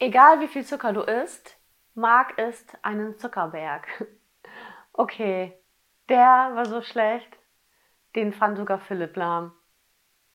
Egal wie viel Zucker du isst, Marc isst einen Zuckerberg. Okay, der war so schlecht, den fand sogar Philipp lahm.